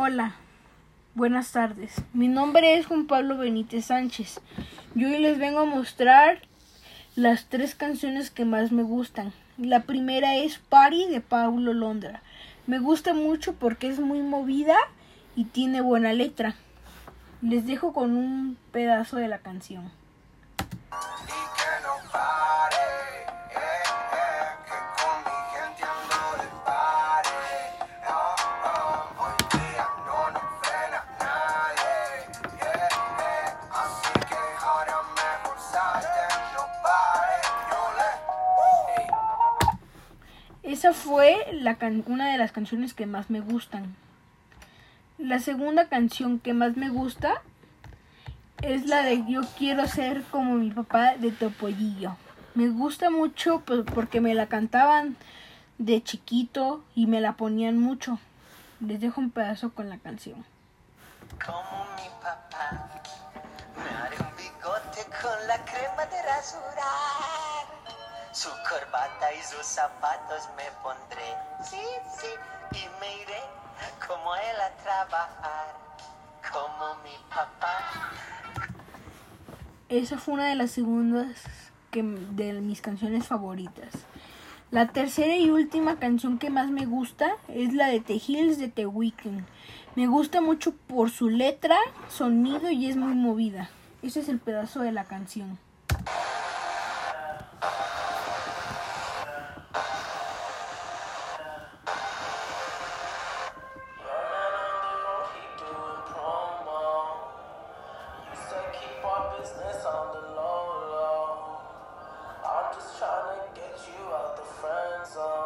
Hola, buenas tardes. Mi nombre es Juan Pablo Benítez Sánchez. Yo hoy les vengo a mostrar las tres canciones que más me gustan. La primera es Party de Pablo Londra. Me gusta mucho porque es muy movida y tiene buena letra. Les dejo con un pedazo de la canción. Esa fue la una de las canciones que más me gustan. La segunda canción que más me gusta es la de Yo quiero ser como mi papá de Topollillo. Me gusta mucho porque me la cantaban de chiquito y me la ponían mucho. Les dejo un pedazo con la canción. Como mi papá, me haré un bigote con la crema de rasurar. Su corbata y sus zapatos me pondré. Sí, sí, y me iré como él a trabajar, como mi papá. Esa fue una de las segundas de mis canciones favoritas. La tercera y última canción que más me gusta es la de The Hills de The Weeknd. Me gusta mucho por su letra, sonido y es muy movida. Ese es el pedazo de la canción. just trying to get you out the friend zone.